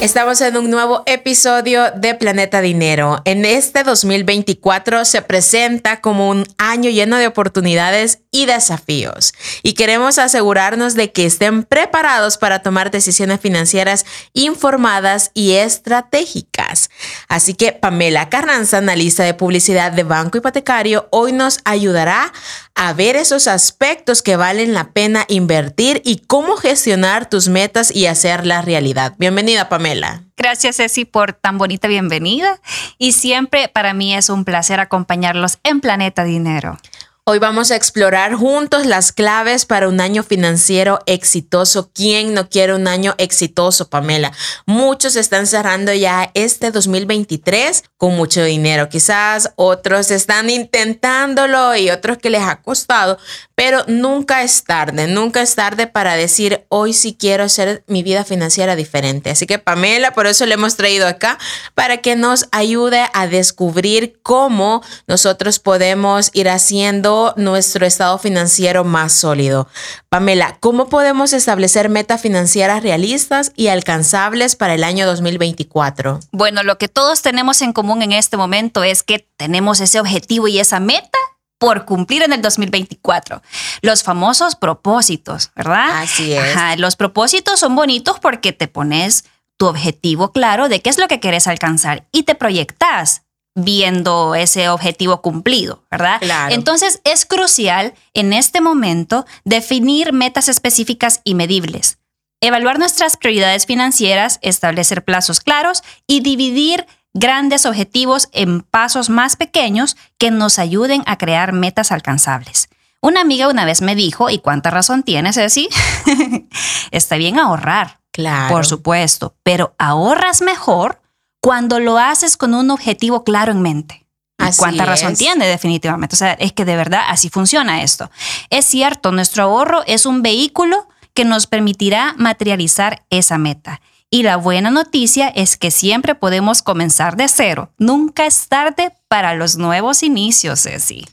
Estamos en un nuevo episodio de Planeta Dinero. En este 2024 se presenta como un año lleno de oportunidades y desafíos y queremos asegurarnos de que estén preparados para tomar decisiones financieras informadas y estratégicas. Así que Pamela Carranza, analista de publicidad de Banco Hipotecario, hoy nos ayudará a ver esos aspectos que valen la pena invertir y cómo gestionar tus metas y hacerlas realidad. Bienvenida, Pamela. Gracias, Ceci, por tan bonita bienvenida. Y siempre para mí es un placer acompañarlos en Planeta Dinero. Hoy vamos a explorar juntos las claves para un año financiero exitoso. ¿Quién no quiere un año exitoso, Pamela? Muchos están cerrando ya este 2023 con mucho dinero. Quizás otros están intentándolo y otros que les ha costado, pero nunca es tarde, nunca es tarde para decir, hoy sí quiero hacer mi vida financiera diferente. Así que Pamela, por eso le hemos traído acá, para que nos ayude a descubrir cómo nosotros podemos ir haciendo nuestro estado financiero más sólido. Pamela, ¿cómo podemos establecer metas financieras realistas y alcanzables para el año 2024? Bueno, lo que todos tenemos en común en este momento es que tenemos ese objetivo y esa meta por cumplir en el 2024. Los famosos propósitos, ¿verdad? Así es. los propósitos son bonitos porque te pones tu objetivo claro de qué es lo que quieres alcanzar y te proyectas viendo ese objetivo cumplido, ¿verdad? Claro. Entonces es crucial en este momento definir metas específicas y medibles, evaluar nuestras prioridades financieras, establecer plazos claros y dividir grandes objetivos en pasos más pequeños que nos ayuden a crear metas alcanzables. Una amiga una vez me dijo, ¿y cuánta razón tienes, Ceci? Está bien ahorrar, Claro. por supuesto, pero ahorras mejor cuando lo haces con un objetivo claro en mente. ¿Y Así cuánta razón tiene definitivamente. O sea, es que de verdad así funciona esto. Es cierto, nuestro ahorro es un vehículo que nos permitirá materializar esa meta. Y la buena noticia es que siempre podemos comenzar de cero. Nunca es tarde para los nuevos inicios, Ceci.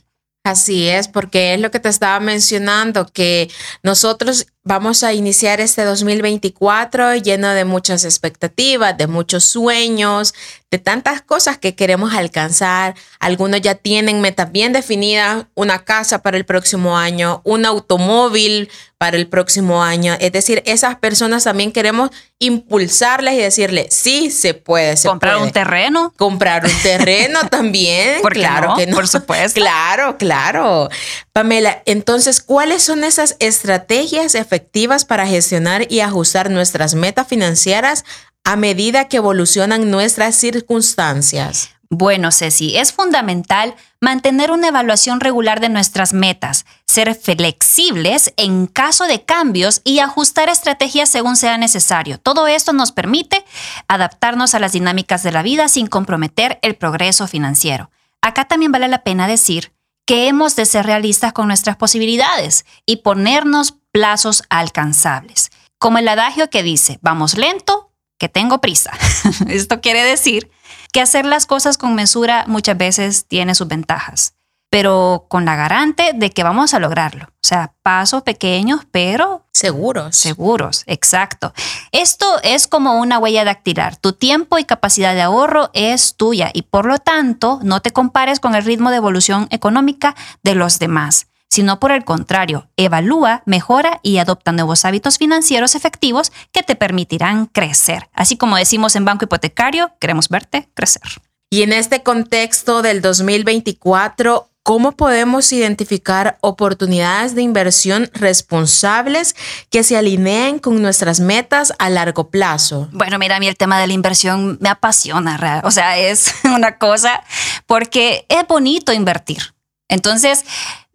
Así es, porque es lo que te estaba mencionando, que nosotros vamos a iniciar este 2024 lleno de muchas expectativas, de muchos sueños, de tantas cosas que queremos alcanzar. Algunos ya tienen metas bien definidas, una casa para el próximo año, un automóvil para el próximo año. Es decir, esas personas también queremos impulsarles y decirles, sí, se puede, se Comprar puede. un terreno. Comprar un terreno también. ¿Por claro no? que no. Por supuesto. Claro, claro. Pamela, entonces, ¿cuáles son esas estrategias efectivas para gestionar y ajustar nuestras metas financieras a medida que evolucionan nuestras circunstancias? Bueno, Ceci, es fundamental mantener una evaluación regular de nuestras metas, ser flexibles en caso de cambios y ajustar estrategias según sea necesario. Todo esto nos permite adaptarnos a las dinámicas de la vida sin comprometer el progreso financiero. Acá también vale la pena decir que hemos de ser realistas con nuestras posibilidades y ponernos plazos alcanzables. Como el adagio que dice, vamos lento, que tengo prisa. Esto quiere decir que hacer las cosas con mesura muchas veces tiene sus ventajas, pero con la garante de que vamos a lograrlo. O sea, pasos pequeños, pero Seguros. seguros, exacto. Esto es como una huella dactilar. Tu tiempo y capacidad de ahorro es tuya y por lo tanto no te compares con el ritmo de evolución económica de los demás sino por el contrario, evalúa, mejora y adopta nuevos hábitos financieros efectivos que te permitirán crecer. Así como decimos en Banco Hipotecario, queremos verte crecer. Y en este contexto del 2024, ¿cómo podemos identificar oportunidades de inversión responsables que se alineen con nuestras metas a largo plazo? Bueno, mira, a mí el tema de la inversión me apasiona, o sea, es una cosa porque es bonito invertir. Entonces,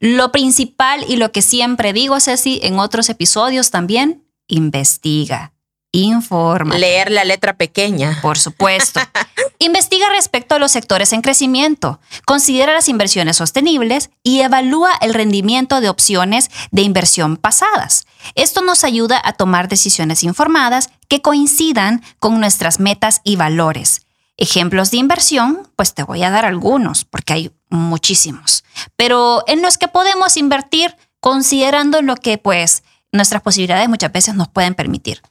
lo principal y lo que siempre digo, Ceci, en otros episodios también, investiga. Informa. Leer la letra pequeña. Por supuesto. Investiga respecto a los sectores en crecimiento, considera las inversiones sostenibles y evalúa el rendimiento de opciones de inversión pasadas. Esto nos ayuda a tomar decisiones informadas que coincidan con nuestras metas y valores. Ejemplos de inversión, pues te voy a dar algunos, porque hay muchísimos, pero en los que podemos invertir considerando lo que pues nuestras posibilidades muchas veces nos pueden permitir.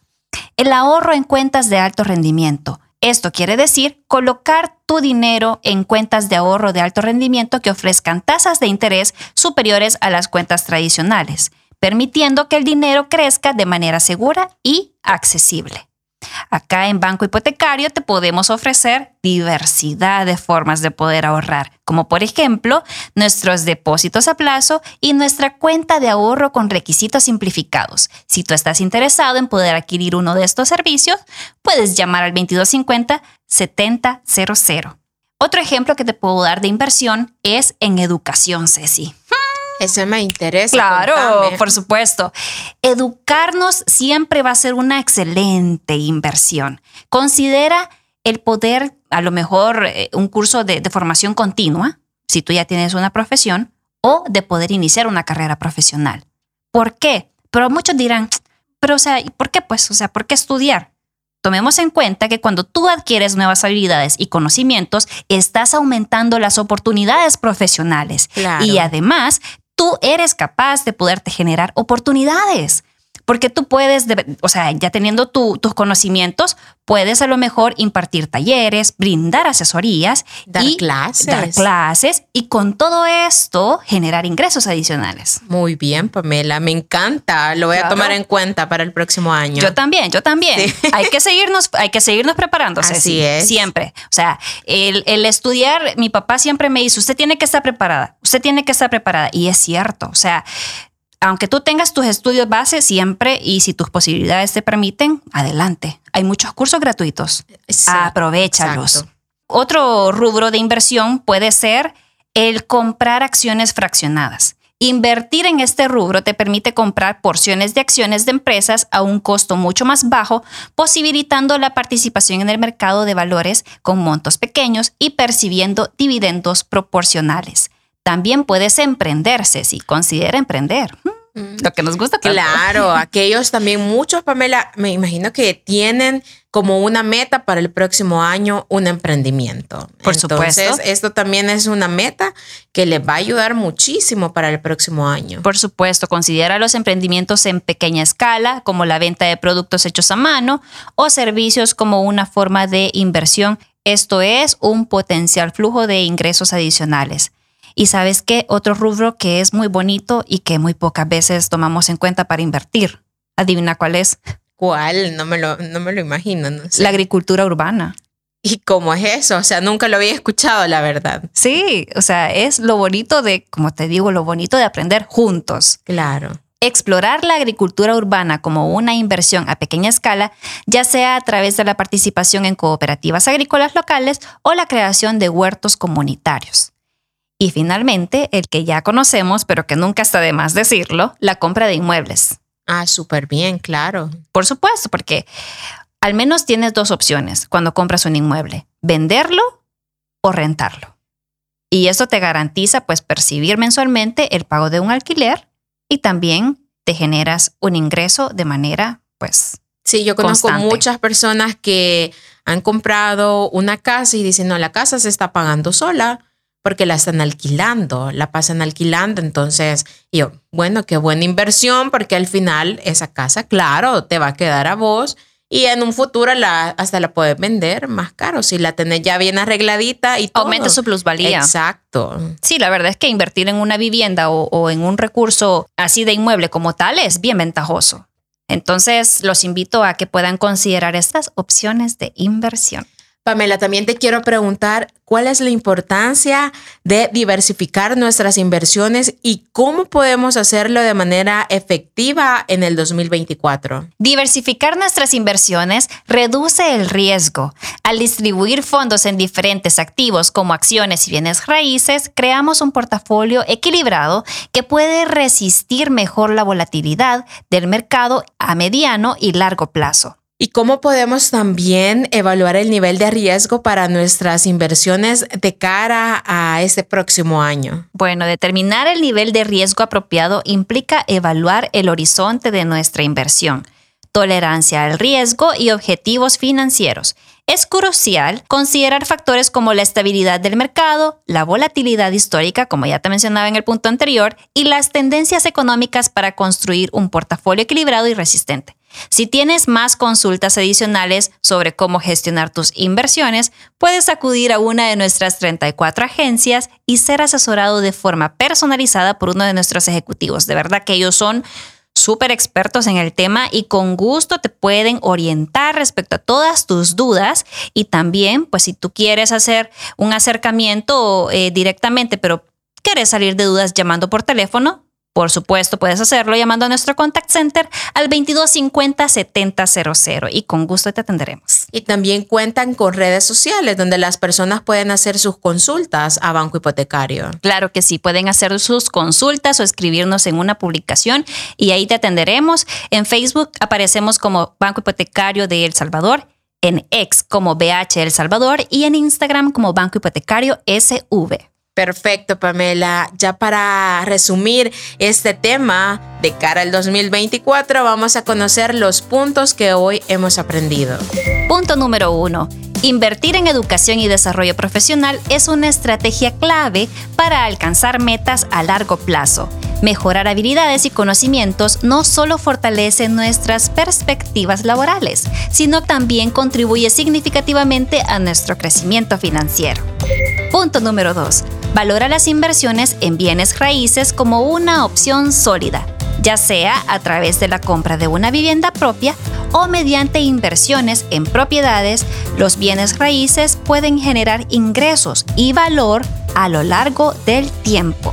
El ahorro en cuentas de alto rendimiento. Esto quiere decir colocar tu dinero en cuentas de ahorro de alto rendimiento que ofrezcan tasas de interés superiores a las cuentas tradicionales, permitiendo que el dinero crezca de manera segura y accesible. Acá en Banco Hipotecario te podemos ofrecer diversidad de formas de poder ahorrar, como por ejemplo nuestros depósitos a plazo y nuestra cuenta de ahorro con requisitos simplificados. Si tú estás interesado en poder adquirir uno de estos servicios, puedes llamar al 2250 7000. Otro ejemplo que te puedo dar de inversión es en educación, Ceci. Eso me interesa. Claro, por supuesto. Educarnos siempre va a ser una excelente inversión. Considera el poder, a lo mejor, eh, un curso de, de formación continua, si tú ya tienes una profesión, o de poder iniciar una carrera profesional. ¿Por qué? Pero muchos dirán, pero o sea, ¿por qué pues? O sea, ¿por qué estudiar? Tomemos en cuenta que cuando tú adquieres nuevas habilidades y conocimientos, estás aumentando las oportunidades profesionales. Claro. Y además, tú eres capaz de poderte generar oportunidades. Porque tú puedes, o sea, ya teniendo tus conocimientos, puedes a lo mejor impartir talleres, brindar asesorías dar y clases. dar clases y con todo esto generar ingresos adicionales. Muy bien, Pamela, me encanta. Lo voy Claro. a tomar en cuenta para el próximo año. Yo también, yo también. Sí. Hay que seguirnos, hay que seguirnos preparando. Así es. Siempre. O sea, el, el estudiar, mi papá siempre me dice, usted tiene que estar preparada, usted tiene que estar preparada. Y es cierto. O sea, aunque tú tengas tus estudios base siempre y si tus posibilidades te permiten, adelante. Hay muchos cursos gratuitos. Aprovechalos. exacto. Otro rubro de inversión puede ser el comprar acciones fraccionadas. Invertir en este rubro te permite comprar porciones de acciones de empresas a un costo mucho más bajo, posibilitando la participación en el mercado de valores con montos pequeños y percibiendo dividendos proporcionales. También puedes emprenderse si considera emprender. Mm, Lo que nos gusta. tanto. Claro, aquellos también, muchos, Pamela, me imagino que tienen como una meta para el próximo año un emprendimiento. Por Entonces, supuesto. esto también es una meta que les va a ayudar muchísimo para el próximo año. Por supuesto, considera los emprendimientos en pequeña escala, como la venta de productos hechos a mano o servicios como una forma de inversión. Esto es un potencial flujo de ingresos adicionales. Y sabes qué? Otro rubro que es muy bonito y que muy pocas veces tomamos en cuenta para invertir. Adivina cuál es. ¿Cuál? No me lo, no me lo imagino. No sé. La agricultura urbana. ¿Y cómo es eso? O sea, nunca lo había escuchado, la verdad. Sí, o sea, es lo bonito de, como te digo, lo bonito de aprender juntos. Claro. Explorar la agricultura urbana como una inversión a pequeña escala, ya sea a través de la participación en cooperativas agrícolas locales o la creación de huertos comunitarios. Y finalmente, el que ya conocemos, pero que nunca está de más decirlo, la compra de inmuebles. Ah, súper bien, claro. Por supuesto, porque al menos tienes dos opciones cuando compras un inmueble, venderlo o rentarlo. Y eso te garantiza pues percibir mensualmente el pago de un alquiler y también te generas un ingreso de manera pues Sí, yo conozco Constante. muchas personas que han comprado una casa y dicen, no, la casa se está pagando sola porque la están alquilando, la pasan alquilando. Entonces, yo, bueno, qué buena inversión porque al final esa casa, claro, te va a quedar a vos y en un futuro la, hasta la puedes vender más caro si la tenés ya bien arregladita y todo. aumenta su plusvalía. Exacto. Sí, la verdad es que invertir en una vivienda o, o en un recurso así de inmueble como tal es bien ventajoso. Entonces, los invito a que puedan considerar estas opciones de inversión. Pamela, también te quiero preguntar cuál es la importancia de diversificar nuestras inversiones y cómo podemos hacerlo de manera efectiva en el 2024. Diversificar nuestras inversiones reduce el riesgo. Al distribuir fondos en diferentes activos como acciones y bienes raíces, creamos un portafolio equilibrado que puede resistir mejor la volatilidad del mercado a mediano y largo plazo. ¿Y cómo podemos también evaluar el nivel de riesgo para nuestras inversiones de cara a este próximo año? Bueno, determinar el nivel de riesgo apropiado implica evaluar el horizonte de nuestra inversión, tolerancia al riesgo y objetivos financieros. Es crucial considerar factores como la estabilidad del mercado, la volatilidad histórica, como ya te mencionaba en el punto anterior, y las tendencias económicas para construir un portafolio equilibrado y resistente. Si tienes más consultas adicionales sobre cómo gestionar tus inversiones, puedes acudir a una de nuestras 34 agencias y ser asesorado de forma personalizada por uno de nuestros ejecutivos. De verdad que ellos son súper expertos en el tema y con gusto te pueden orientar respecto a todas tus dudas y también, pues si tú quieres hacer un acercamiento eh, directamente, pero quieres salir de dudas llamando por teléfono, por supuesto, puedes hacerlo llamando a nuestro contact center al 2250 7000 y con gusto te atenderemos. Y también cuentan con redes sociales donde las personas pueden hacer sus consultas a Banco Hipotecario. Claro que sí, pueden hacer sus consultas o escribirnos en una publicación y ahí te atenderemos. En Facebook aparecemos como Banco Hipotecario de El Salvador, en X como BH El Salvador y en Instagram como Banco Hipotecario SV. Perfecto, Pamela. Ya para resumir este tema de cara al 2024, vamos a conocer los puntos que hoy hemos aprendido. Punto número uno. Invertir en educación y desarrollo profesional es una estrategia clave para alcanzar metas a largo plazo. Mejorar habilidades y conocimientos no solo fortalece nuestras perspectivas laborales, sino también contribuye significativamente a nuestro crecimiento financiero. Punto número 2. Valora las inversiones en bienes raíces como una opción sólida, ya sea a través de la compra de una vivienda propia o mediante inversiones en propiedades, los bienes raíces pueden generar ingresos y valor a lo largo del tiempo.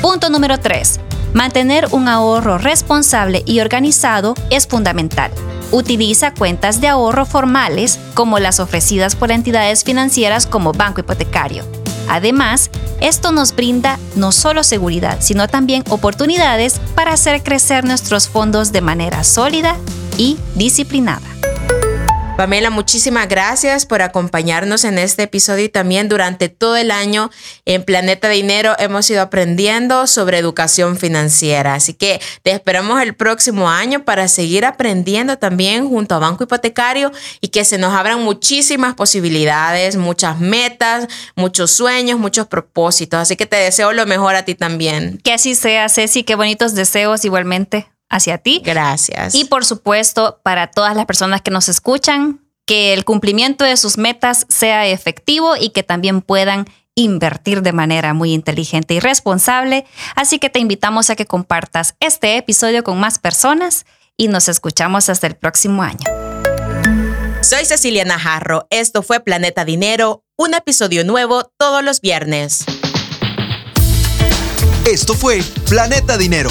Punto número 3. Mantener un ahorro responsable y organizado es fundamental. Utiliza cuentas de ahorro formales como las ofrecidas por entidades financieras como Banco Hipotecario. Además, esto nos brinda no solo seguridad, sino también oportunidades para hacer crecer nuestros fondos de manera sólida y disciplinada. Pamela, muchísimas gracias por acompañarnos en este episodio y también durante todo el año en Planeta Dinero hemos ido aprendiendo sobre educación financiera. Así que te esperamos el próximo año para seguir aprendiendo también junto a Banco Hipotecario y que se nos abran muchísimas posibilidades, muchas metas, muchos sueños, muchos propósitos. Así que te deseo lo mejor a ti también. Que así sea, Ceci. Qué bonitos deseos igualmente hacia ti. Gracias. Y por supuesto, para todas las personas que nos escuchan, que el cumplimiento de sus metas sea efectivo y que también puedan invertir de manera muy inteligente y responsable. Así que te invitamos a que compartas este episodio con más personas y nos escuchamos hasta el próximo año. Soy Cecilia Najarro. Esto fue Planeta Dinero, un episodio nuevo todos los viernes. Esto fue Planeta Dinero